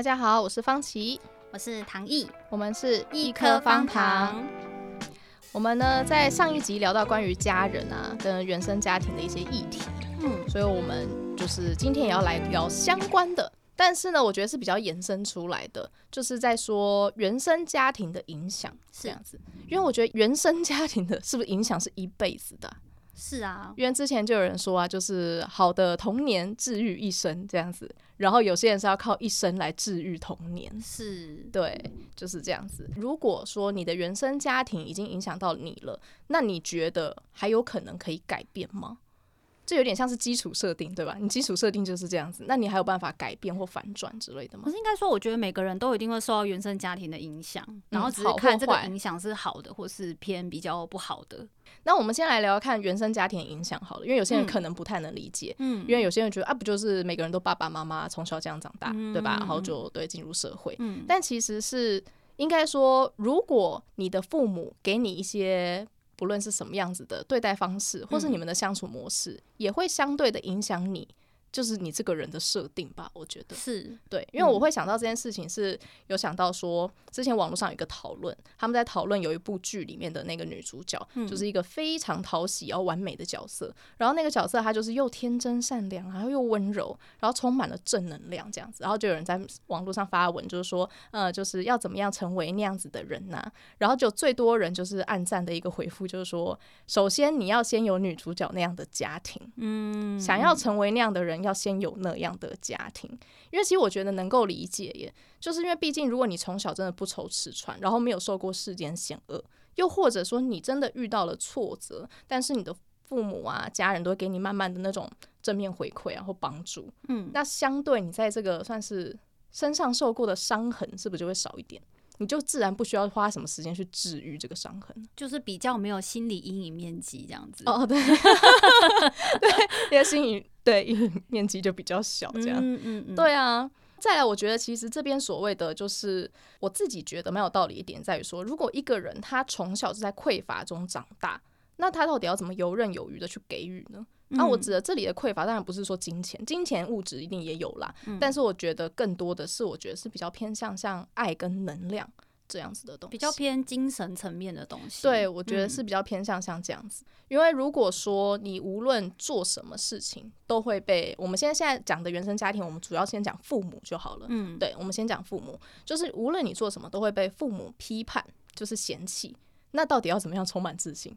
大家好，我是方琦，我是唐毅，我们是一颗方糖。我们呢，在上一集聊到关于家人啊跟原生家庭的一些议题，嗯，所以我们就是今天也要来聊相关的，但是呢，我觉得是比较延伸出来的，就是在说原生家庭的影响这样子，因为我觉得原生家庭的是不是影响是一辈子的啊？是啊，因为之前就有人说啊，就是好的童年治愈一生这样子，然后有些人是要靠一生来治愈童年，是对，就是这样子。如果说你的原生家庭已经影响到你了，那你觉得还有可能可以改变吗？这有点像是基础设定，对吧？你基础设定就是这样子，那你还有办法改变或反转之类的吗？可是应该说，我觉得每个人都一定会受到原生家庭的影响，然后只是看这个影响是好的，或是偏比较不好的。那我们先来聊聊看原生家庭的影响好了，因为有些人可能不太能理解，嗯，因为有些人觉得啊，不就是每个人都爸爸妈妈从小这样长大，嗯、对吧？然后就对进入社会，嗯，但其实是应该说，如果你的父母给你一些。不论是什么样子的对待方式，或是你们的相处模式，嗯、也会相对的影响你。就是你这个人的设定吧，我觉得。是。对，因为我会想到这件事情，是有想到说，之前网络上有一个讨论，他们在讨论有一部剧里面的那个女主角，就是一个非常讨喜又完美的角色，然后那个角色她就是又天真善良，然后又温柔，然后充满了正能量这样子，然后就有人在网络上发文，就是说，呃，就是要怎么样成为那样子的人呐？然后就最多人就是暗赞的一个回复，就是说，首先你要先有女主角那样的家庭，嗯，想要成为那样的人。要先有那样的家庭，因为其实我觉得能够理解耶，就是因为毕竟如果你从小真的不愁吃穿，然后没有受过世间险恶，又或者说你真的遇到了挫折，但是你的父母啊、家人都会给你慢慢的那种正面回馈然后帮助，嗯，那相对你在这个算是身上受过的伤痕，是不是就会少一点？你就自然不需要花什么时间去治愈这个伤痕，就是比较没有心理阴影面积这样子。哦，对，对，因为心理对因为 面积就比较小，这样。嗯嗯嗯。对啊，再来，我觉得其实这边所谓的就是我自己觉得蛮有道理一点，在于说，如果一个人他从小是在匮乏中长大，那他到底要怎么游刃有余的去给予呢？那、嗯啊、我指的这里的匮乏，当然不是说金钱，金钱物质一定也有啦。嗯、但是我觉得更多的是，我觉得是比较偏向像爱跟能量这样子的东西，比较偏精神层面的东西。对，我觉得是比较偏向像这样子。嗯、因为如果说你无论做什么事情，都会被我们现在现在讲的原生家庭，我们主要先讲父母就好了。嗯，对，我们先讲父母，就是无论你做什么，都会被父母批判，就是嫌弃。那到底要怎么样充满自信？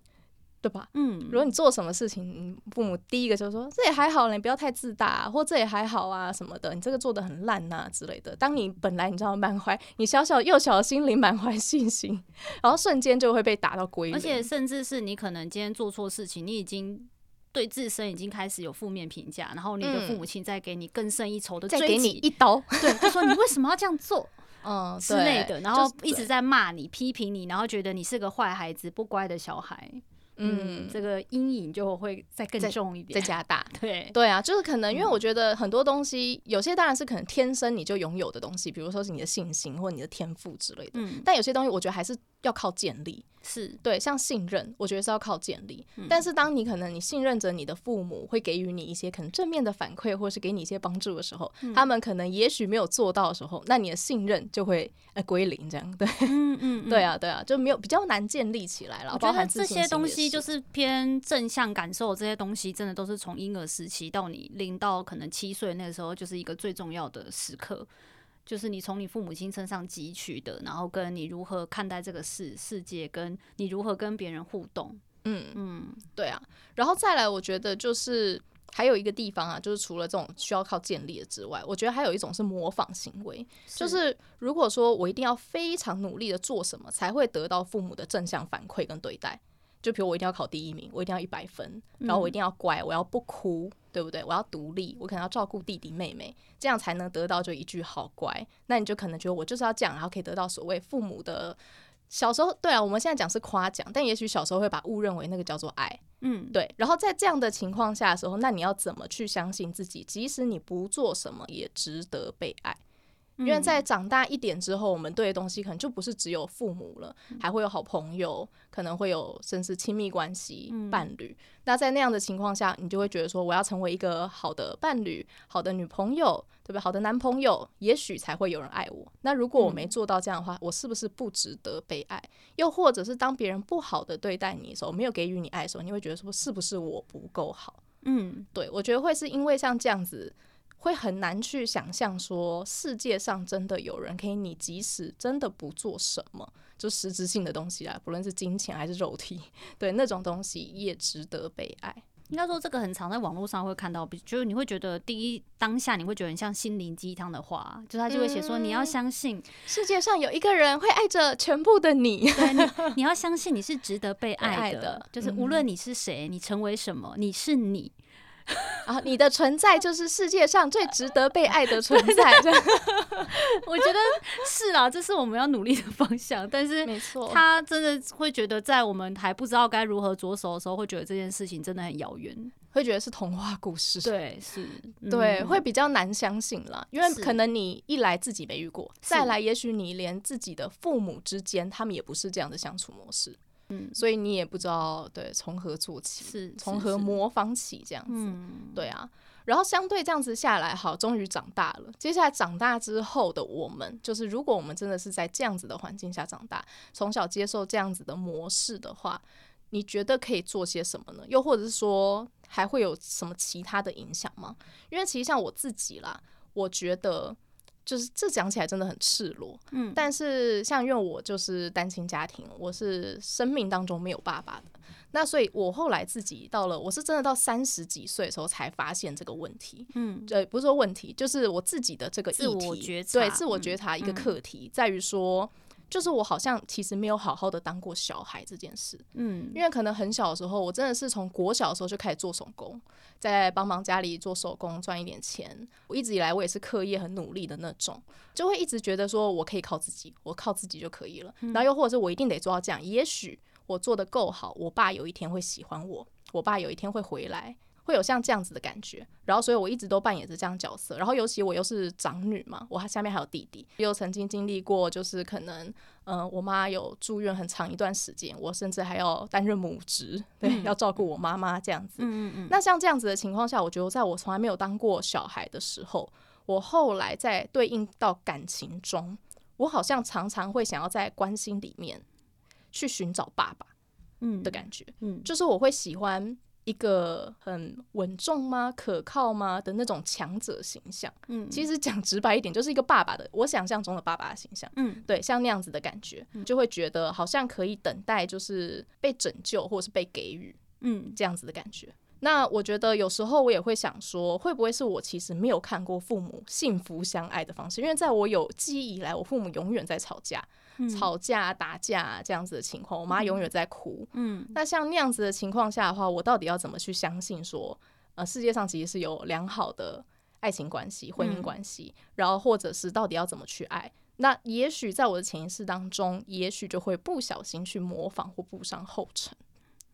对吧？嗯，如果你做什么事情，父母第一个就是说，这也还好，你不要太自大啊，或这也还好啊什么的，你这个做的很烂呐之类的。当你本来你知道满怀你小小幼小的心灵满怀信心，然后瞬间就会被打到归零。而且甚至是你可能今天做错事情，你已经对自身已经开始有负面评价，然后你的父母亲再给你更胜一筹的追击，再给你一刀，对，就说你为什么要这样做，嗯之类的，然后一直在骂你、批评你，然后觉得你是个坏孩子、不乖的小孩。嗯，这个阴影就会再更重一点，再加大。对对啊，就是可能因为我觉得很多东西，有些当然是可能天生你就拥有的东西，比如说是你的信心或你的天赋之类的。嗯，但有些东西我觉得还是要靠建立。是对，像信任，我觉得是要靠建立。嗯、但是当你可能你信任着你的父母，会给予你一些可能正面的反馈，或是给你一些帮助的时候，嗯、他们可能也许没有做到的时候，那你的信任就会呃归零，这样对，嗯嗯，对啊对啊，就没有比较难建立起来了。我觉得这些东西就是偏正向感受，这些东西真的都是从婴儿时期到你零到可能七岁那个时候，就是一个最重要的时刻。就是你从你父母亲身上汲取的，然后跟你如何看待这个世世界，跟你如何跟别人互动，嗯嗯，对啊。然后再来，我觉得就是还有一个地方啊，就是除了这种需要靠建立的之外，我觉得还有一种是模仿行为。是就是如果说我一定要非常努力的做什么，才会得到父母的正向反馈跟对待。就比如我一定要考第一名，我一定要一百分，然后我一定要乖，我要不哭，对不对？我要独立，我可能要照顾弟弟妹妹，这样才能得到就一句好乖。那你就可能觉得我就是要这样，然后可以得到所谓父母的小时候，对啊，我们现在讲是夸奖，但也许小时候会把误认为那个叫做爱，嗯，对。然后在这样的情况下的时候，那你要怎么去相信自己，即使你不做什么也值得被爱？因为在长大一点之后，我们对的东西可能就不是只有父母了，还会有好朋友，可能会有甚至亲密关系、伴侣。那在那样的情况下，你就会觉得说，我要成为一个好的伴侣、好的女朋友，对不对？好的男朋友，也许才会有人爱我。那如果我没做到这样的话，我是不是不值得被爱？又或者是当别人不好的对待你的时候，没有给予你爱的时候，你会觉得说，是不是我不够好？嗯，对，我觉得会是因为像这样子。会很难去想象说，世界上真的有人可以，你即使真的不做什么，就实质性的东西啦，不论是金钱还是肉体，对那种东西也值得被爱。应该说，这个很常在网络上会看到，就是你会觉得第一当下你会觉得很像心灵鸡汤的话，就他就会写说，你要相信世界上有一个人会爱着全部的你，对，你 你要相信你是值得被爱的，爱的就是无论你是谁，你成为什么，你是你。啊，你的存在就是世界上最值得被爱的存在。我觉得是啦，这是我们要努力的方向。但是，没错，他真的会觉得，在我们还不知道该如何着手的时候，会觉得这件事情真的很遥远，会觉得是童话故事。对，是，对，嗯、会比较难相信啦。因为可能你一来自己没遇过，再来，也许你连自己的父母之间，他们也不是这样的相处模式。嗯，所以你也不知道对从何做起，是从何模仿起这样子，嗯，对啊。然后相对这样子下来，好，终于长大了。接下来长大之后的我们，就是如果我们真的是在这样子的环境下长大，从小接受这样子的模式的话，你觉得可以做些什么呢？又或者是说，还会有什么其他的影响吗？因为其实像我自己啦，我觉得。就是这讲起来真的很赤裸，嗯，但是像因为我就是单亲家庭，我是生命当中没有爸爸的，那所以我后来自己到了，我是真的到三十几岁的时候才发现这个问题，嗯，对，不是说问题，就是我自己的这个议题，自我觉察，对，自我觉察一个课题，嗯，在于说。就是我好像其实没有好好的当过小孩这件事，嗯，因为可能很小的时候，我真的是从国小的时候就开始做手工，在帮忙家里做手工赚一点钱。我一直以来我也是课业很努力的那种，就会一直觉得说我可以靠自己，我靠自己就可以了。然后又或者是我一定得做到这样，也许我做的够好，我爸有一天会喜欢我，我爸有一天会回来。会有像这样子的感觉，然后所以我一直都扮演着这样角色，然后尤其我又是长女嘛，我下面还有弟弟，又曾经经历过，就是可能，嗯、呃，我妈有住院很长一段时间，我甚至还要担任母职，对，嗯、要照顾我妈妈这样子。嗯嗯嗯。那像这样子的情况下，我觉得在我从来没有当过小孩的时候，我后来在对应到感情中，我好像常常会想要在关心里面去寻找爸爸，嗯的感觉，嗯，嗯就是我会喜欢。一个很稳重吗？可靠吗的那种强者形象？嗯，其实讲直白一点，就是一个爸爸的，我想象中的爸爸的形象。嗯，对，像那样子的感觉，就会觉得好像可以等待，就是被拯救或者是被给予，嗯，这样子的感觉。那我觉得有时候我也会想说，会不会是我其实没有看过父母幸福相爱的方式？因为在我有记忆以来，我父母永远在吵架。吵架、打架这样子的情况，我妈永远在哭。嗯，那像那样子的情况下的话，我到底要怎么去相信说，呃，世界上其实是有良好的爱情关系、婚姻关系，嗯、然后或者是到底要怎么去爱？那也许在我的潜意识当中，也许就会不小心去模仿或步上后尘，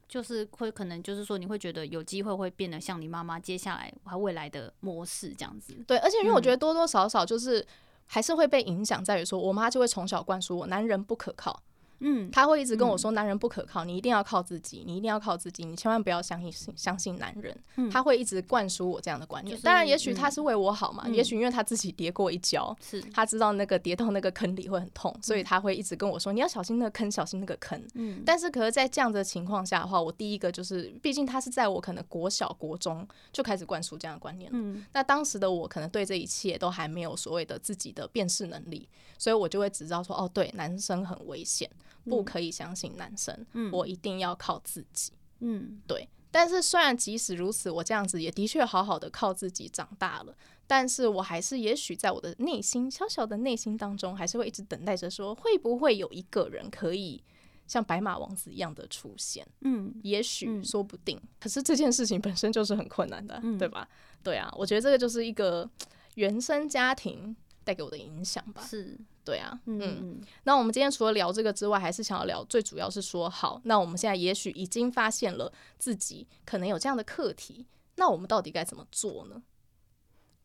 就是会可能就是说，你会觉得有机会会变得像你妈妈接下来还未来的模式这样子。对，而且因为我觉得多多少少就是。还是会被影响，在于说，我妈就会从小灌输我，男人不可靠。嗯，他会一直跟我说，男人不可靠，你一定要靠自己，你一定要靠自己，你千万不要相信相信男人。他会一直灌输我这样的观念。当然，也许他是为我好嘛，也许因为他自己跌过一跤，是他知道那个跌到那个坑里会很痛，所以他会一直跟我说，你要小心那个坑，小心那个坑。嗯，但是可是，在这样的情况下的话，我第一个就是，毕竟他是在我可能国小国中就开始灌输这样的观念。嗯，那当时的我可能对这一切都还没有所谓的自己的辨识能力，所以我就会只知道说，哦，对，男生很危险。不可以相信男生，嗯，我一定要靠自己，嗯，对。但是虽然即使如此，我这样子也的确好好的靠自己长大了，但是我还是也许在我的内心小小的内心当中，还是会一直等待着说，会不会有一个人可以像白马王子一样的出现，嗯，也许说不定。可是这件事情本身就是很困难的，对吧？对啊，我觉得这个就是一个原生家庭带给我的影响吧，是。对啊，嗯，嗯，那我们今天除了聊这个之外，还是想要聊，最主要是说，好，那我们现在也许已经发现了自己可能有这样的课题，那我们到底该怎么做呢？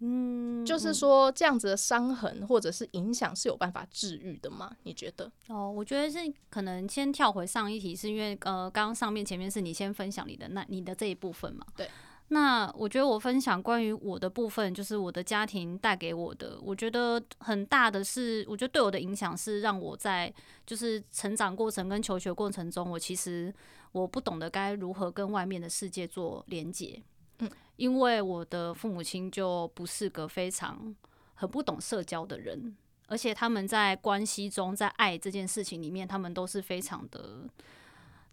嗯，就是说这样子的伤痕或者是影响是有办法治愈的吗？你觉得？哦，我觉得是可能先跳回上一题，是因为呃，刚刚上面前面是你先分享你的那你的这一部分嘛？对。那我觉得我分享关于我的部分，就是我的家庭带给我的，我觉得很大的是，我觉得对我的影响是让我在就是成长过程跟求学过程中，我其实我不懂得该如何跟外面的世界做连接。嗯，因为我的父母亲就不是个非常很不懂社交的人，而且他们在关系中，在爱这件事情里面，他们都是非常的。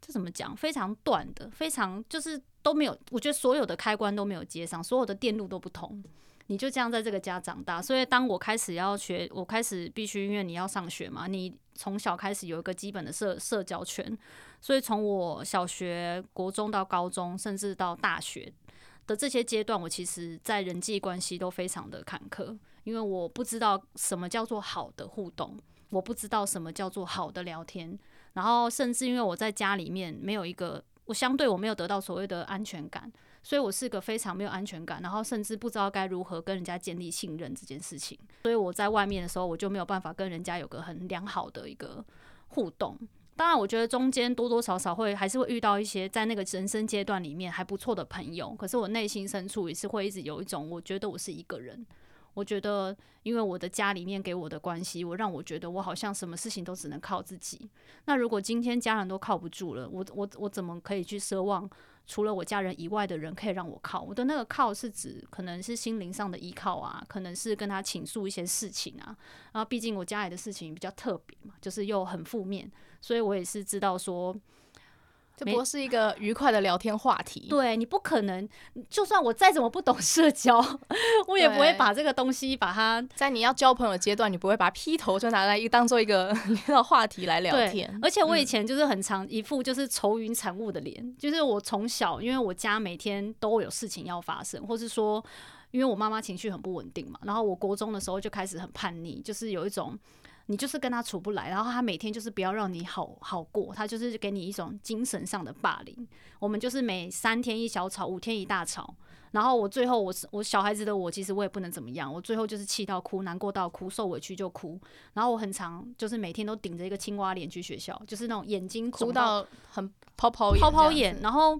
这怎么讲？非常断的，非常就是都没有。我觉得所有的开关都没有接上，所有的电路都不通。你就这样在这个家长大，所以当我开始要学，我开始必须，因为你要上学嘛，你从小开始有一个基本的社社交圈。所以从我小学、国中到高中，甚至到大学的这些阶段，我其实在人际关系都非常的坎坷，因为我不知道什么叫做好的互动，我不知道什么叫做好的聊天。然后，甚至因为我在家里面没有一个，我相对我没有得到所谓的安全感，所以我是个非常没有安全感，然后甚至不知道该如何跟人家建立信任这件事情。所以我在外面的时候，我就没有办法跟人家有个很良好的一个互动。当然，我觉得中间多多少少会还是会遇到一些在那个人生阶段里面还不错的朋友，可是我内心深处也是会一直有一种，我觉得我是一个人。我觉得，因为我的家里面给我的关系，我让我觉得我好像什么事情都只能靠自己。那如果今天家人都靠不住了，我我我怎么可以去奢望除了我家人以外的人可以让我靠？我的那个靠是指可能是心灵上的依靠啊，可能是跟他倾诉一些事情啊。然后毕竟我家里的事情比较特别嘛，就是又很负面，所以我也是知道说。这不过是一个愉快的聊天话题。对，你不可能，就算我再怎么不懂社交，我也不会把这个东西把它在你要交朋友的阶段，你不会把它劈头就拿来一当做一个 那个话题来聊天。而且我以前就是很常一副就是愁云惨雾的脸，嗯、就是我从小因为我家每天都有事情要发生，或是说因为我妈妈情绪很不稳定嘛，然后我国中的时候就开始很叛逆，就是有一种。你就是跟他处不来，然后他每天就是不要让你好好过，他就是给你一种精神上的霸凌。我们就是每三天一小吵，五天一大吵。然后我最后我是我小孩子的我，其实我也不能怎么样。我最后就是气到哭，难过到哭，受委屈就哭。然后我很常就是每天都顶着一个青蛙脸去学校，就是那种眼睛哭到很泡泡泡泡眼，然后。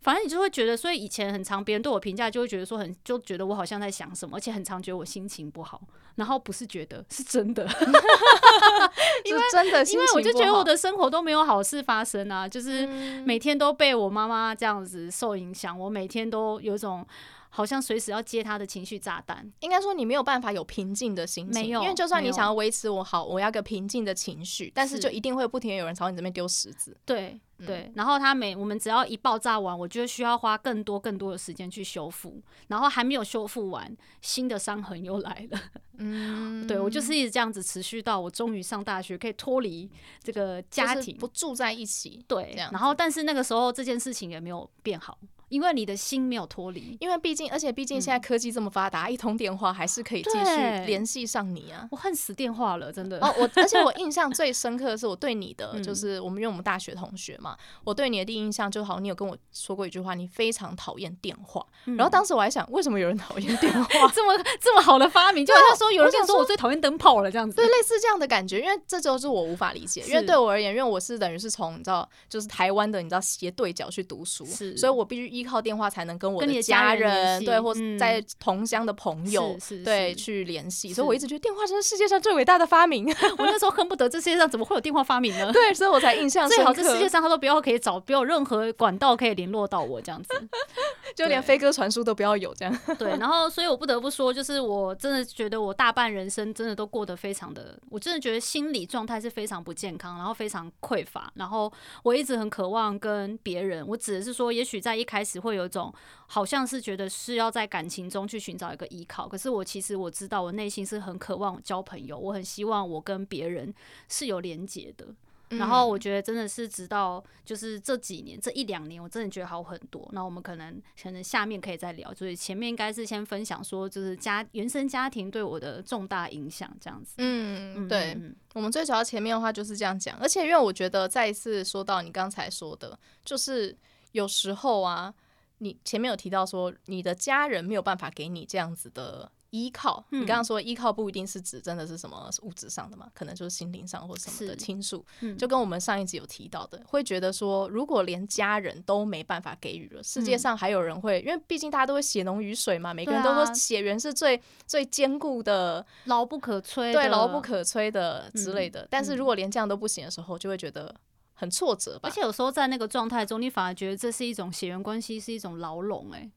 反正你就会觉得，所以以前很常别人对我评价，就会觉得说很，就觉得我好像在想什么，而且很常觉得我心情不好，然后不是觉得是真的，因为真的，因为我就觉得我的生活都没有好事发生啊，就是每天都被我妈妈这样子受影响，我每天都有一种。好像随时要接他的情绪炸弹，应该说你没有办法有平静的心情，没有，因为就算你想要维持我好，我要个平静的情绪，但是就一定会不停有人朝你这边丢石子。对对，嗯、然后他每我们只要一爆炸完，我就需要花更多更多的时间去修复，然后还没有修复完，新的伤痕又来了。嗯，对我就是一直这样子持续到我终于上大学，可以脱离这个家庭，不住在一起。对，然后但是那个时候这件事情也没有变好。因为你的心没有脱离，因为毕竟，而且毕竟现在科技这么发达，嗯、一通电话还是可以继续联系上你啊！我恨死电话了，真的。哦，我而且我印象最深刻的是我对你的，就是我们因为我们大学同学嘛，嗯、我对你的第一印象就好，你有跟我说过一句话，你非常讨厌电话。嗯、然后当时我还想，为什么有人讨厌电话？这么这么好的发明，就好像说有人跟你说我最讨厌灯泡了这样子。对，类似这样的感觉，因为这就是我无法理解，因为对我而言，因为我是等于是从你知道，就是台湾的你知道斜对角去读书，是，所以我必须依靠电话才能。跟我的家人对，或在同乡的朋友对去联系，所以我一直觉得电话真是世界上最伟大的发明。我那时候恨不得这世界上怎么会有电话发明呢？对，所以我才印象。最好这世界上他都不要可以找，不要任何管道可以联络到我这样子，就连飞鸽传书都不要有这样。对，然后所以我不得不说，就是我真的觉得我大半人生真的都过得非常的，我真的觉得心理状态是非常不健康，然后非常匮乏，然后我一直很渴望跟别人，我指的是说，也许在一开始会有一种。好像是觉得是要在感情中去寻找一个依靠，可是我其实我知道，我内心是很渴望交朋友，我很希望我跟别人是有连结的。嗯、然后我觉得真的是直到就是这几年这一两年，我真的觉得好很多。那我们可能可能下面可以再聊，所以前面应该是先分享说，就是家原生家庭对我的重大影响这样子。嗯，对，嗯、我们最主要前面的话就是这样讲，而且因为我觉得再一次说到你刚才说的，就是有时候啊。你前面有提到说，你的家人没有办法给你这样子的依靠。嗯、你刚刚说依靠不一定是指真的是什么物质上的嘛，可能就是心灵上或什么的倾诉。嗯、就跟我们上一集有提到的，会觉得说，如果连家人都没办法给予了，世界上还有人会，嗯、因为毕竟大家都会血浓于水嘛，每个人都说血缘是最最坚固的，牢不可摧，对，牢不可摧的之类的。嗯、但是如果连这样都不行的时候，就会觉得。很挫折吧，而且有时候在那个状态中，你反而觉得这是一种血缘关系，是一种牢笼。哎，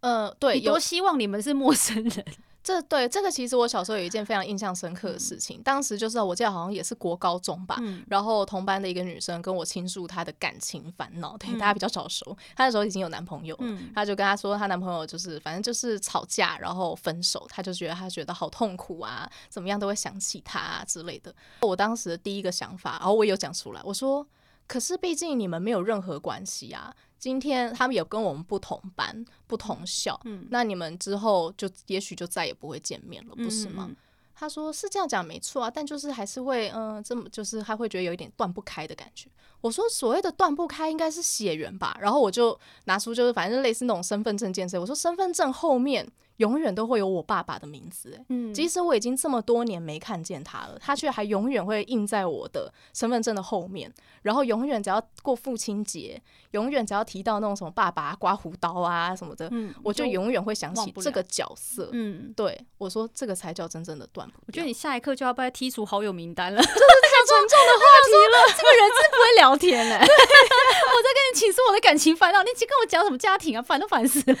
呃，对，多希望你们是陌生人。这对这个其实我小时候有一件非常印象深刻的事情，嗯、当时就是我记得好像也是国高中吧，嗯、然后同班的一个女生跟我倾诉她的感情烦恼，对，大家比较早熟，她那时候已经有男朋友了，嗯、她就跟她说她男朋友就是反正就是吵架然后分手，她就觉得她觉得好痛苦啊，怎么样都会想起他啊之类的。我当时的第一个想法，然后我也有讲出来，我说可是毕竟你们没有任何关系啊。今天他们也跟我们不同班、不同校，嗯，那你们之后就也许就再也不会见面了，不是吗？嗯嗯，他说是这样讲没错啊，但就是还是会，嗯、呃，这么就是他会觉得有一点断不开的感觉。我说所谓的断不开应该是血缘吧，然后我就拿出就是反正类似那种身份证件式，我说身份证后面。永远都会有我爸爸的名字，哎，嗯，即使我已经这么多年没看见他了，他却还永远会印在我的身份证的后面。然后永远只要过父亲节，永远只要提到那种什么爸爸刮胡刀啊什么的，嗯，我就永远会想起这个角色。嗯，对，我说这个才叫真正的断不掉。我觉得你下一刻就要被剔除好友名单了，这是太沉重的话题了。这个人真不会聊天嘞，我在跟你倾诉我的感情烦恼，你跟我讲什么家庭啊？烦都烦死了，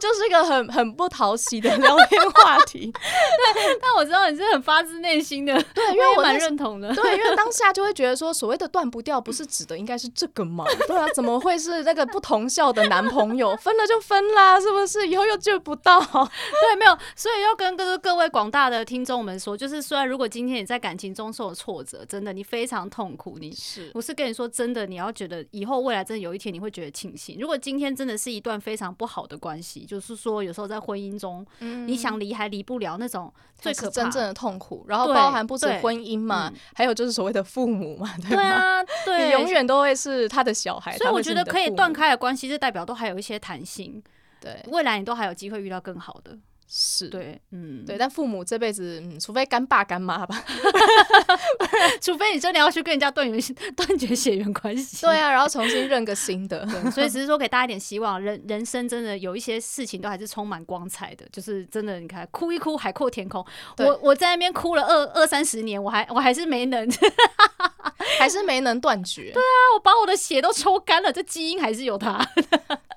就是一个很很。不讨喜的聊天话题，对，但我知道你是很发自内心的，对，因为我蛮认同的，对，因为当下就会觉得说，所谓的断不掉，不是指的应该是这个吗？对啊，怎么会是那个不同校的男朋友分了就分啦，是不是？以后又见不到？对，没有，所以要跟各各位广大的听众们说，就是虽然如果今天你在感情中受了挫折，真的你非常痛苦，你是我是跟你说真的，你要觉得以后未来真的有一天你会觉得庆幸，如果今天真的是一段非常不好的关系，就是说有时候在。婚姻中，嗯、你想离还离不了那种最可怕。真正的痛苦，然后包含不止婚姻嘛，嗯、还有就是所谓的父母嘛，对，对啊，对，你永远都会是他的小孩，所以我觉得可以断开的关系，是代表都还有一些弹性，对，未来你都还有机会遇到更好的。是。对，嗯，对，但父母这辈子，嗯，除非干爸干妈吧，除非你真的要去跟人家断绝 断绝血缘关系，对啊，然后重新认个新的，所以只是说给大家一点希望，人人生真的有一些事情都还是充满光彩的，就是真的，你看哭一哭，海阔天空，我我在那边哭了二二三十年，我还我还是没能，还是没能断绝，对啊，我把我的血都抽干了，这基因还是有它。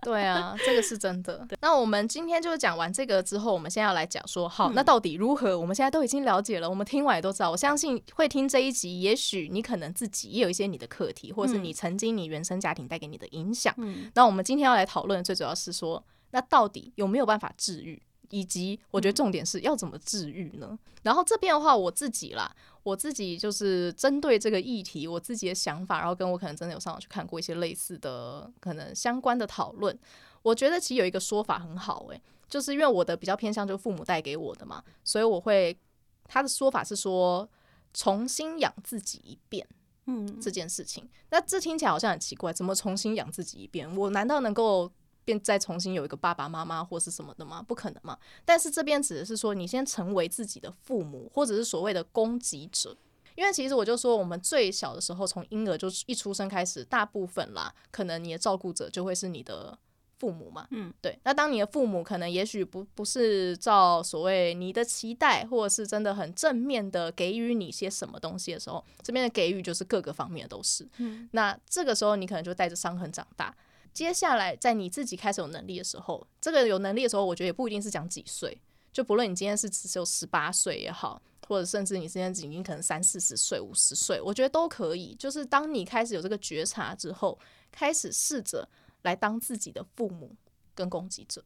对啊，这个是真的。那我们今天就是讲完这个之后，我们现在要来讲说，好，那到底如何？我们现在都已经了解了，我们听完也都知道。我相信会听这一集，也许你可能自己也有一些你的课题，或者是你曾经你原生家庭带给你的影响。嗯，那我们今天要来讨论，最主要是说，那到底有没有办法治愈？以及我觉得重点是要怎么治愈呢？然后这边的话，我自己啦，我自己就是针对这个议题，我自己的想法，然后跟我可能真的有上网去看过一些类似的可能相关的讨论。我觉得其实有一个说法很好，诶，就是因为我的比较偏向就是父母带给我的嘛，所以我会他的说法是说重新养自己一遍，嗯，这件事情。那这听起来好像很奇怪，怎么重新养自己一遍？我难道能够？便再重新有一个爸爸妈妈或是什么的吗？不可能嘛。但是这边指的是说，你先成为自己的父母，或者是所谓的供给者。因为其实我就说，我们最小的时候，从婴儿就一出生开始，大部分啦，可能你的照顾者就会是你的父母嘛。嗯，对。那当你的父母可能也许不不是照所谓你的期待，或者是真的很正面的给予你些什么东西的时候，这边的给予就是各个方面都是。嗯，那这个时候你可能就带着伤痕长大。接下来，在你自己开始有能力的时候，这个有能力的时候，我觉得也不一定是讲几岁，就不论你今天是只有十八岁也好，或者甚至你今天已经可能三四十岁、五十岁，我觉得都可以。就是当你开始有这个觉察之后，开始试着来当自己的父母跟攻击者。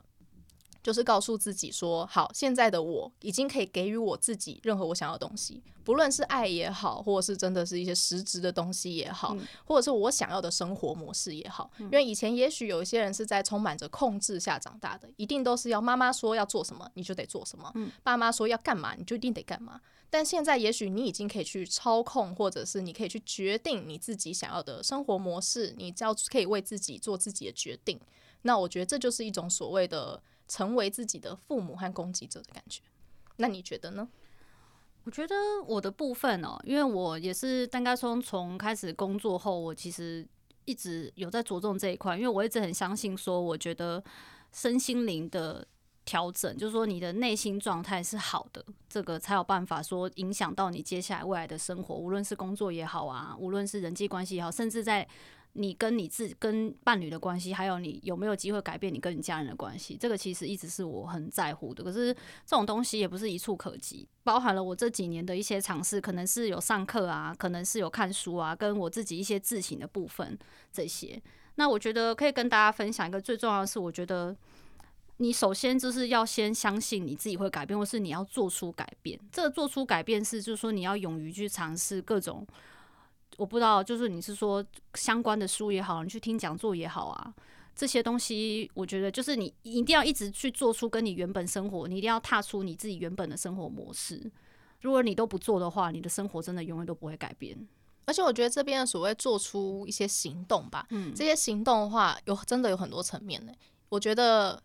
就是告诉自己说，好，现在的我已经可以给予我自己任何我想要的东西，不论是爱也好，或者是真的是一些实质的东西也好，嗯、或者是我想要的生活模式也好。嗯、因为以前也许有一些人是在充满着控制下长大的，一定都是要妈妈说要做什么你就得做什么，嗯、爸妈说要干嘛你就一定得干嘛。但现在也许你已经可以去操控，或者是你可以去决定你自己想要的生活模式，你只要可以为自己做自己的决定。那我觉得这就是一种所谓的成为自己的父母和攻击者的感觉。那你觉得呢？我觉得我的部分哦，因为我也是大概从从开始工作后，我其实一直有在着重这一块，因为我一直很相信说，我觉得身心灵的调整，就是说你的内心状态是好的，这个才有办法说影响到你接下来未来的生活，无论是工作也好啊，无论是人际关系也好，甚至在。你跟你自跟伴侣的关系，还有你有没有机会改变你跟你家人的关系，这个其实一直是我很在乎的。可是这种东西也不是一触可及，包含了我这几年的一些尝试，可能是有上课啊，可能是有看书啊，跟我自己一些自省的部分这些。那我觉得可以跟大家分享一个最重要的是，我觉得你首先就是要先相信你自己会改变，或是你要做出改变。这个做出改变是，就是说你要勇于去尝试各种。我不知道，就是你是说相关的书也好，你去听讲座也好啊，这些东西，我觉得就是你一定要一直去做出跟你原本生活，你一定要踏出你自己原本的生活模式。如果你都不做的话，你的生活真的永远都不会改变。而且我觉得这边的所谓做出一些行动吧，嗯，这些行动的话，有真的有很多层面呢。我觉得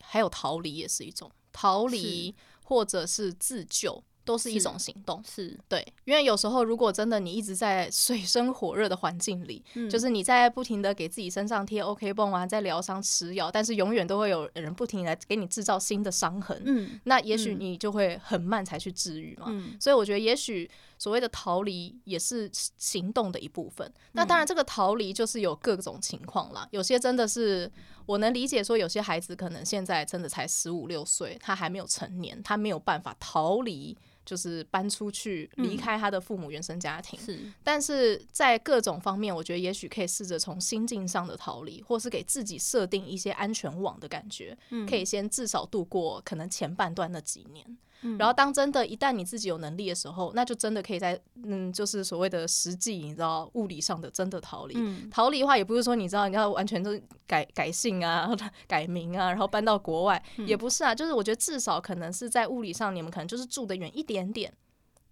还有逃离也是一种逃离，或者是自救。都是一种行动，是，是对，因为有时候如果真的你一直在水深火热的环境里，嗯，就是你在不停的给自己身上贴 OK 绷啊，在疗伤吃药，但是永远都会有人不停来给你制造新的伤痕，嗯，那也许你就会很慢才去治愈嘛，嗯，所以我觉得也许所谓的逃离也是行动的一部分。那当然这个逃离就是有各种情况啦，有些真的是我能理解，说有些孩子可能现在真的才十五六岁，他还没有成年，他没有办法逃离。就是搬出去，离开他的父母原生家庭。嗯、是，但是在各种方面，我觉得也许可以试着从心境上的逃离，或是给自己设定一些安全网的感觉，嗯、可以先至少度过可能前半段那几年。然后，当真的，一旦你自己有能力的时候，那就真的可以在嗯，就是所谓的实际，你知道，物理上的真的逃离。嗯、逃离的话，也不是说你知道你要完全都改 改姓啊、改名啊，然后搬到国外，嗯、也不是啊。就是我觉得至少可能是在物理上，你们可能就是住的远一点点。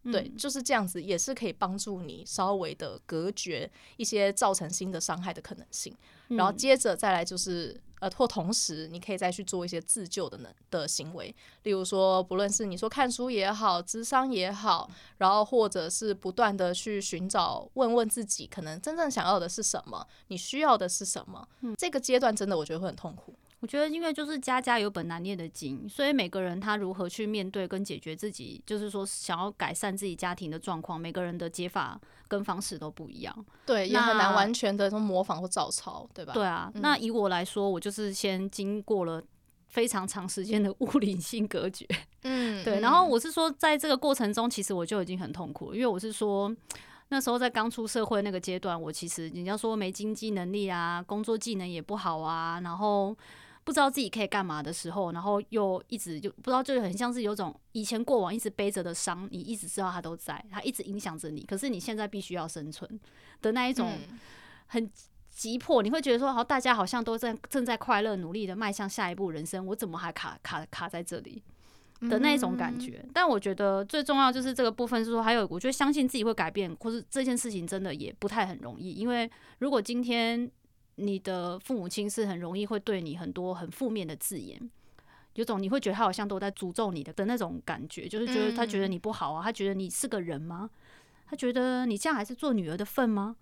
对，就是这样子，也是可以帮助你稍微的隔绝一些造成新的伤害的可能性。然后接着再来就是。呃，或同时，你可以再去做一些自救的能的行为，例如说，不论是你说看书也好，智商也好，然后或者是不断的去寻找，问问自己，可能真正想要的是什么，你需要的是什么。嗯，这个阶段真的我觉得会很痛苦。我觉得，因为就是家家有本难念的经，所以每个人他如何去面对跟解决自己，就是说想要改善自己家庭的状况，每个人的解法跟方式都不一样。对，也很难完全的从模仿或照抄，对吧？对啊。嗯、那以我来说，我就是先经过了非常长时间的物理性隔绝。嗯，对。然后我是说，在这个过程中，其实我就已经很痛苦，因为我是说，那时候在刚出社会那个阶段，我其实人家说没经济能力啊，工作技能也不好啊，然后。不知道自己可以干嘛的时候，然后又一直就不知道，就很像是有种以前过往一直背着的伤，你一直知道它都在，它一直影响着你。可是你现在必须要生存的那一种很急迫，你会觉得说，好，大家好像都在正在快乐努力的迈向下一步人生，我怎么还卡卡卡在这里的那一种感觉？但我觉得最重要就是这个部分是说，还有我觉得相信自己会改变，或是这件事情真的也不太很容易，因为如果今天。你的父母亲是很容易会对你很多很负面的字眼，有种你会觉得他好像都在诅咒你的的那种感觉，就是觉得他觉得你不好啊，他觉得你是个人吗？他觉得你这样还是做女儿的份吗？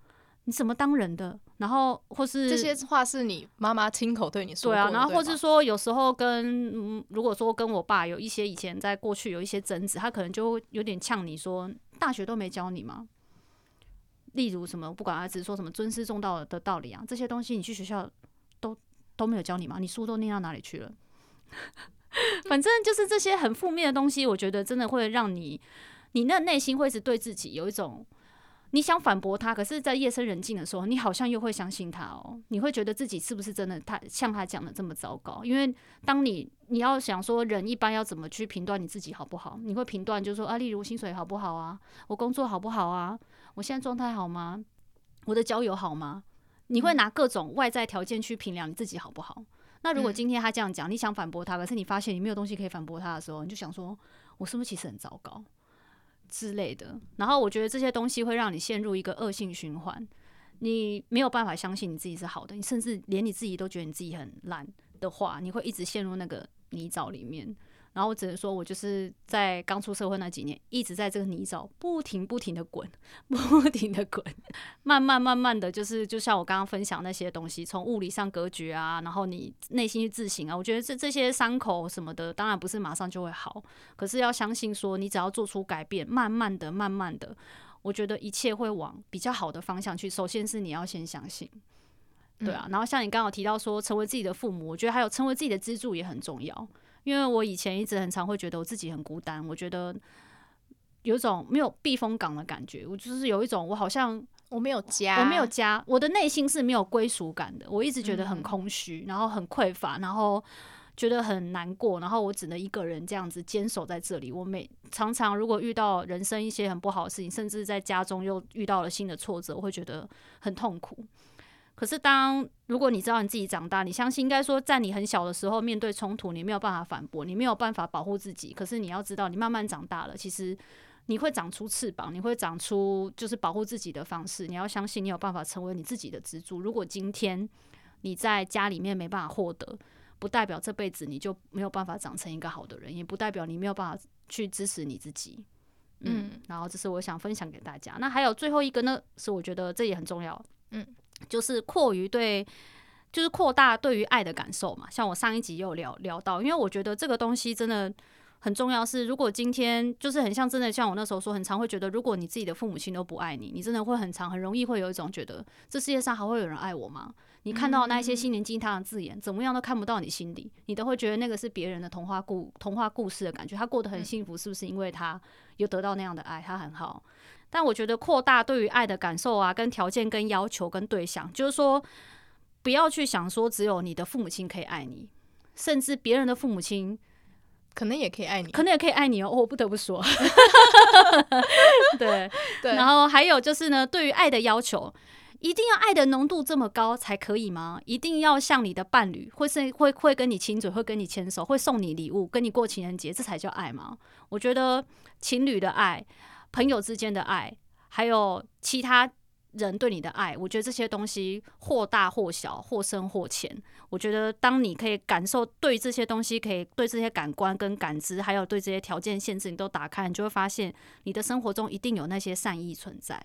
你怎么当人的？然后或是这些话是你妈妈亲口对你说的？对啊，然后或是说有时候跟嗯，如果说跟我爸有一些以前在过去有一些争执，他可能就有点呛你说，大学都没教你吗？例如什么，不管儿子说什么尊师重道的道理啊，这些东西你去学校都都没有教你吗？你书都念到哪里去了？反正就是这些很负面的东西，我觉得真的会让你，你那内心会是对自己有一种，你想反驳他，可是，在夜深人静的时候，你好像又会相信他哦。你会觉得自己是不是真的他像他讲的这么糟糕？因为当你你要想说人一般要怎么去评断你自己好不好？你会评断就是说啊，例如薪水好不好啊，我工作好不好啊？我现在状态好吗？我的交友好吗？你会拿各种外在条件去评量你自己好不好？那如果今天他这样讲，你想反驳他，可是你发现你没有东西可以反驳他的时候，你就想说，我是不是其实很糟糕之类的？然后我觉得这些东西会让你陷入一个恶性循环。你没有办法相信你自己是好的，你甚至连你自己都觉得你自己很烂的话，你会一直陷入那个泥沼里面。然后我只能说，我就是在刚出社会那几年，一直在这个泥沼不停不停的滚，不停的滚，慢慢慢慢的就是，就像我刚刚分享那些东西，从物理上隔绝啊，然后你内心去自省啊，我觉得这这些伤口什么的，当然不是马上就会好，可是要相信说，你只要做出改变，慢慢的、慢慢的，我觉得一切会往比较好的方向去。首先是你要先相信，对啊，然后像你刚好提到说，成为自己的父母，我觉得还有成为自己的支柱也很重要。因为我以前一直很常会觉得我自己很孤单，我觉得有一种没有避风港的感觉，我就是有一种我好像我没有家，我没有家，我的内心是没有归属感的，我一直觉得很空虚，然后很匮乏，然后觉得很难过，然后我只能一个人这样子坚守在这里。我每常常如果遇到人生一些很不好的事情，甚至在家中又遇到了新的挫折，我会觉得很痛苦。可是，当如果你知道你自己长大，你相信应该说，在你很小的时候面对冲突，你没有办法反驳，你没有办法保护自己。可是你要知道，你慢慢长大了，其实你会长出翅膀，你会长出就是保护自己的方式。你要相信，你有办法成为你自己的支柱。如果今天你在家里面没办法获得，不代表这辈子你就没有办法长成一个好的人，也不代表你没有办法去支持你自己。嗯，然后这是我想分享给大家。那还有最后一个呢，是我觉得这也很重要。嗯。就是扩于对，就是扩大对于爱的感受嘛。像我上一集也有聊聊到，因为我觉得这个东西真的很重要。是如果今天就是很像真的，像我那时候说，很常会觉得，如果你自己的父母亲都不爱你，你真的会很常很容易会有一种觉得，这世界上还会有人爱我吗？你看到那一些心灵鸡汤的字眼，怎么样都看不到你心里，你都会觉得那个是别人的童话故童话故事的感觉。他过得很幸福，是不是因为他有得到那样的爱？他很好。但我觉得扩大对于爱的感受啊，跟条件、跟要求、跟对象，就是说，不要去想说只有你的父母亲可以爱你，甚至别人的父母亲可能也可以爱你，可能也可以爱你哦。我不得不说，对对。然后还有就是呢，对于爱的要求，一定要爱的浓度这么高才可以吗？一定要像你的伴侣，会是会会跟你亲嘴，会跟你牵手，会送你礼物，跟你过情人节，这才叫爱吗？我觉得情侣的爱。朋友之间的爱，还有其他人对你的爱，我觉得这些东西或大或小，或深或浅。我觉得当你可以感受对这些东西，可以对这些感官跟感知，还有对这些条件限制，你都打开，你就会发现你的生活中一定有那些善意存在。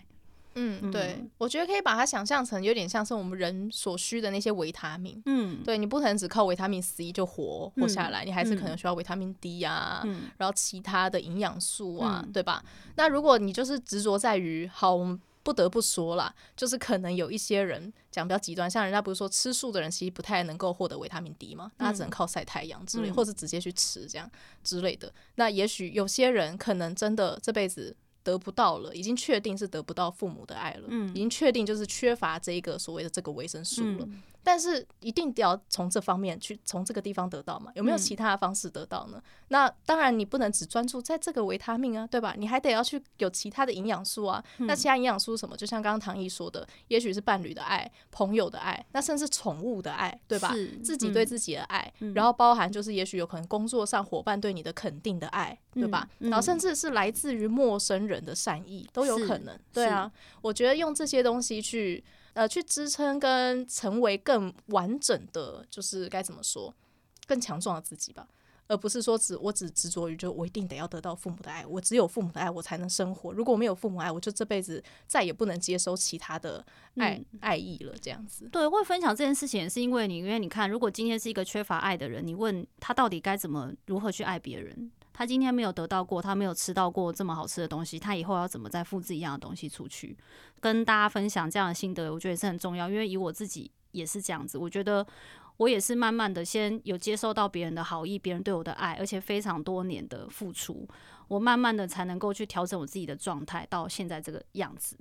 嗯，对，我觉得可以把它想象成有点像是我们人所需的那些维他命。嗯，对，你不可能只靠维他命 C 就活活下来，嗯，你还是可能需要维他命 D 啊，嗯，然后其他的营养素啊，嗯，对吧？那如果你就是执着在于，好，我们不得不说啦，就是可能有一些人讲比较极端，像人家不是说吃素的人其实不太能够获得维他命 D 嘛，那他只能靠晒太阳之类，或是直接去吃这样之类的。那也许有些人可能真的这辈子。得不到了，已经确定是得不到父母的爱了，嗯，已经确定就是缺乏这一个所谓的这个维生素了。嗯但是一定得要从这方面去，从这个地方得到嘛？有没有其他的方式得到呢？嗯、那当然，你不能只专注在这个维他命啊，对吧？你还得要去有其他的营养素啊。嗯、那其他营养素什么？就像刚刚唐毅说的，也许是伴侣的爱、朋友的爱，那甚至宠物的爱，对吧？自己对自己的爱，嗯、然后包含就是也许有可能工作上伙伴对你的肯定的爱，嗯、对吧？然后甚至是来自于陌生人的善意都有可能。对啊，我觉得用这些东西去。呃，去支撑跟成为更完整的，就是该怎么说，更强壮的自己吧，而不是说只我只执着于就我一定得要得到父母的爱，我只有父母的爱我才能生活，如果没有父母爱，我就这辈子再也不能接收其他的爱、嗯、爱意了，这样子。对，会分享这件事情也是因为你，因为你看，如果今天是一个缺乏爱的人，你问他到底该怎么如何去爱别人？他今天没有得到过，他没有吃到过这么好吃的东西，他以后要怎么再复制一样的东西出去？跟大家分享这样的心得，我觉得也是很重要。因为以我自己也是这样子，我觉得我也是慢慢的先有接受到别人的好意，别人对我的爱，而且非常多年的付出，我慢慢的才能够去调整我自己的状态到现在这个样子。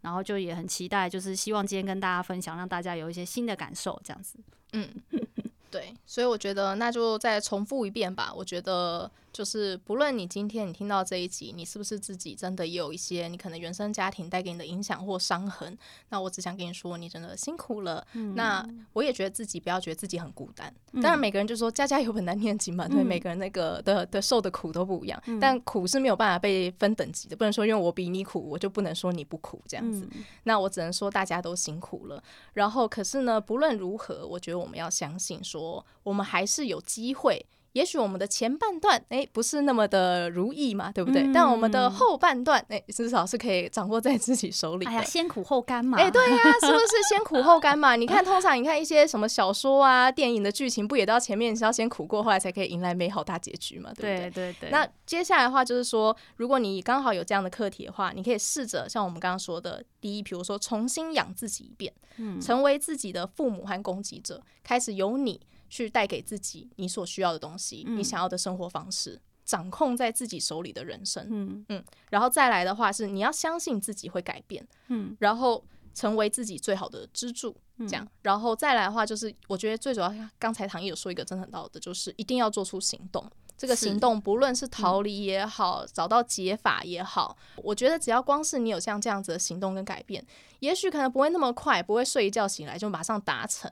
然后就也很期待，就是希望今天跟大家分享，让大家有一些新的感受，这样子。嗯，对，所以我觉得那就再重复一遍吧。我觉得。就是不论你今天你听到这一集，你是不是自己真的也有一些你可能原生家庭带给你的影响或伤痕，那我只想跟你说，你真的辛苦了。嗯、那我也觉得自己不要觉得自己很孤单。嗯、当然，每个人就说家家有本难念的经嘛，对、嗯、每个人那个的的受的苦都不一样，嗯、但苦是没有办法被分等级的，不能说因为我比你苦，我就不能说你不苦这样子。嗯、那我只能说大家都辛苦了。然后，可是呢，不论如何，我觉得我们要相信说，我们还是有机会。也许我们的前半段哎、欸、不是那么的如意嘛，对不对？嗯、但我们的后半段哎、欸、至少是可以掌握在自己手里的。哎呀，先苦后甘嘛。哎、欸，对呀、啊，是不是先苦后甘嘛？你看，通常你看一些什么小说啊、电影的剧情，不也到前面是要先苦过，后来才可以迎来美好大结局嘛？对不对？对对对。那接下来的话就是说，如果你刚好有这样的课题的话，你可以试着像我们刚刚说的，第一，比如说重新养自己一遍，嗯，成为自己的父母和攻击者，开始由你。去带给自己你所需要的东西，嗯、你想要的生活方式，掌控在自己手里的人生，嗯。嗯，然后再来的话是你要相信自己会改变，嗯，然后成为自己最好的支柱，这样，嗯、然后再来的话就是我觉得最主要，刚才唐毅有说一个真的很到的，就是一定要做出行动。这个行动不论是逃离也好，嗯、找到解法也好，我觉得只要光是你有像这样子的行动跟改变，也许可能不会那么快，不会睡一觉醒来就马上达成。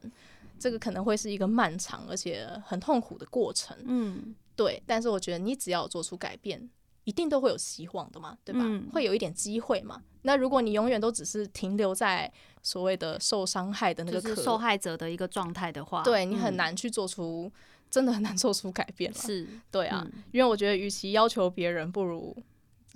这个可能会是一个漫长而且很痛苦的过程，嗯，对。但是我觉得你只要做出改变，一定都会有希望的嘛，对吧？嗯、会有一点机会嘛。那如果你永远都只是停留在所谓的受伤害的那个受害者的一个状态的话，对你很难去做出，嗯、真的很难做出改变了。是，对啊，嗯、因为我觉得与其要求别人，不如。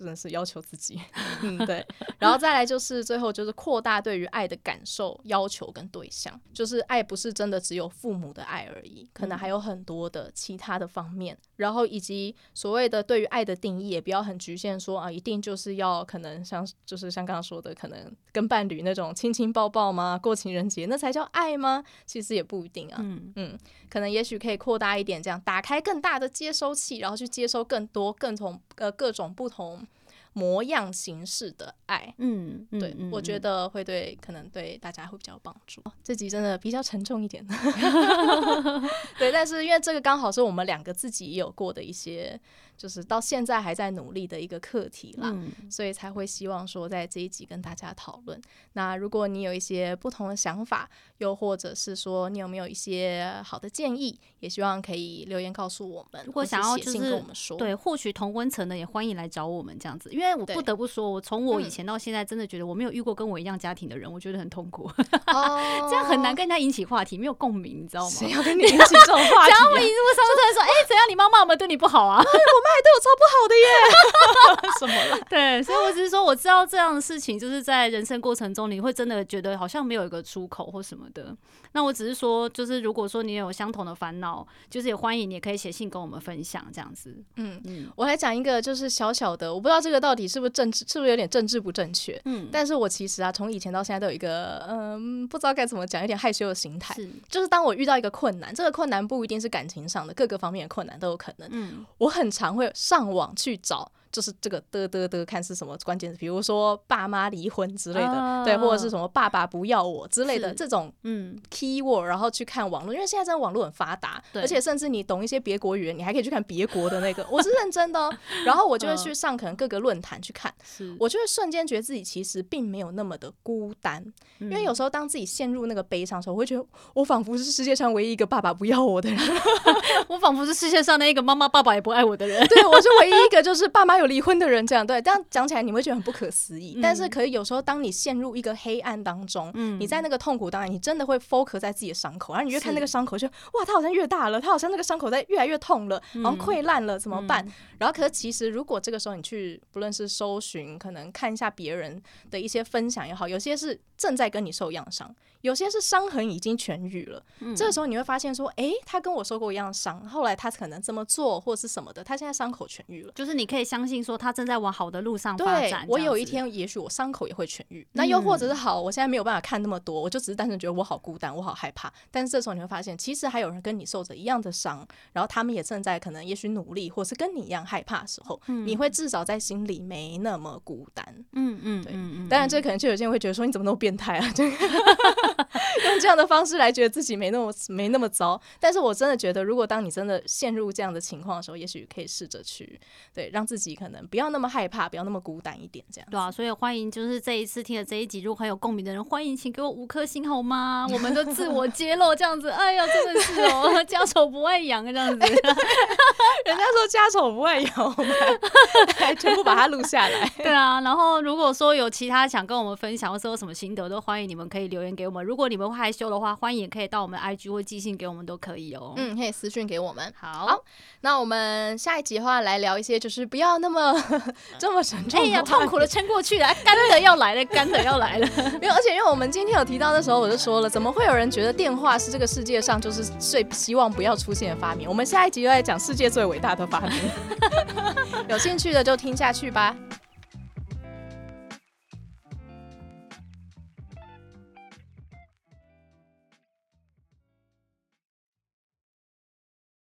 真的是要求自己，嗯，对，然后再来就是最后就是扩大对于爱的感受、要求跟对象，就是爱不是真的只有父母的爱而已，可能还有很多的其他的方面，然后以及所谓的对于爱的定义也不要很局限说，说啊一定就是要可能像就是像刚刚说的，可能跟伴侣那种亲亲抱抱吗？过情人节那才叫爱吗？其实也不一定啊，嗯嗯，可能也许可以扩大一点，这样打开更大的接收器，然后去接收更多、更从呃各种不同。模样形式的爱，嗯，对，嗯、我觉得会对，可能对大家会比较有帮助。哦、这集真的比较沉重一点，对，但是因为这个刚好是我们两个自己也有过的一些。就是到现在还在努力的一个课题啦，嗯、所以才会希望说在这一集跟大家讨论。那如果你有一些不同的想法，又或者是说你有没有一些好的建议，也希望可以留言告诉我们。如果想要就是跟我们说，对，或许同温层的也欢迎来找我们这样子。因为我不得不说，我从我以前到现在，真的觉得我没有遇过跟我一样家庭的人，我觉得很痛苦。哦，这样很难跟人家引起话题，没有共鸣，你知道吗？谁要跟你引起这种话题、啊？讲我一路上都在说，哎、欸，怎样？你妈妈有没有对你不好啊？对我超不好的耶！什么了？对，所以我只是说，我知道这样的事情，就是在人生过程中，你会真的觉得好像没有一个出口或什么的。那我只是说，就是如果说你有相同的烦恼，就是也欢迎你也可以写信跟我们分享这样子。嗯嗯，我来讲一个，就是小小的，我不知道这个到底是不是政治，是不是有点政治不正确？嗯，但是我其实啊，从以前到现在都有一个，嗯，不知道该怎么讲，有点害羞的心态。是，就是当我遇到一个困难，这个困难不一定是感情上的，各个方面的困难都有可能。嗯，我很常会上网去找。就是这个的的的，看是什么关键词，比如说爸妈离婚之类的，啊、对，或者是什么爸爸不要我之类的这种嗯 keyword，然后去看网络，因为现在真的网络很发达，对而且甚至你懂一些别国语言，你还可以去看别国的那个，我是认真的。然后我就会去上可能各个论坛去看，是我就会瞬间觉得自己其实并没有那么的孤单，嗯、因为有时候当自己陷入那个悲伤的时候，我会觉得我仿佛是世界上唯一一个爸爸不要我的人，我仿佛是世界上那一个妈妈爸爸也不爱我的人，对，我是唯一一个就是爸妈。有离婚的人这样对，这样讲起来你会觉得很不可思议。嗯、但是可以有时候，当你陷入一个黑暗当中，嗯、你在那个痛苦当中，你真的会 focus 在自己的伤口，然后你越看那个伤口就，就哇，它好像越大了，它好像那个伤口在越来越痛了，然后溃烂了，怎么办？嗯、然后可是其实如果这个时候你去，不论是搜寻，可能看一下别人的一些分享也好，有些是正在跟你受一样伤。有些是伤痕已经痊愈了，嗯、这个时候你会发现说，哎、欸，他跟我受过一样的伤，后来他可能这么做或是什么的，他现在伤口痊愈了，就是你可以相信说他正在往好的路上发展。我有一天也许我伤口也会痊愈，那又或者是好，我现在没有办法看那么多，我就只是单纯觉得我好孤单，我好害怕。但是这时候你会发现，其实还有人跟你受着一样的伤，然后他们也正在可能也许努力，或是跟你一样害怕的时候，嗯、你会至少在心里没那么孤单。嗯嗯，对，嗯嗯，当然，这可能就有些人会觉得说，你怎么那么变态啊？用这样的方式来觉得自己没那么没那么糟。但是我真的觉得，如果当你真的陷入这样的情况的时候，也许可以试着去对让自己可能不要那么害怕，不要那么孤单一点，这样。对啊，所以欢迎就是这一次听了这一集，如果很有共鸣的人，欢迎请给我五颗星好吗？我们都自我揭露这样子，哎呀，真的是哦，家丑不外扬这样子。人家说家丑不外扬，我们还全部把它录下来。对啊，然后如果说有其他想跟我们分享，或者有什么心得，都欢迎你们可以留言给我们。如果你们害羞的话，欢迎也可以到我们 IG 或寄信给我们都可以哦。嗯，可以私讯给我们。好，好，那我们下一集的话来聊一些，就是不要那么 这么沉重。哎呀，痛苦的撑过去了，干的要来了，干的要来了。没有，而且因为我们今天有提到的时候，我就说了，怎么会有人觉得电话是这个世界上就是最希望不要出现的发明？我们下一集又来讲世界最伟大的发明。有兴趣的就听下去吧。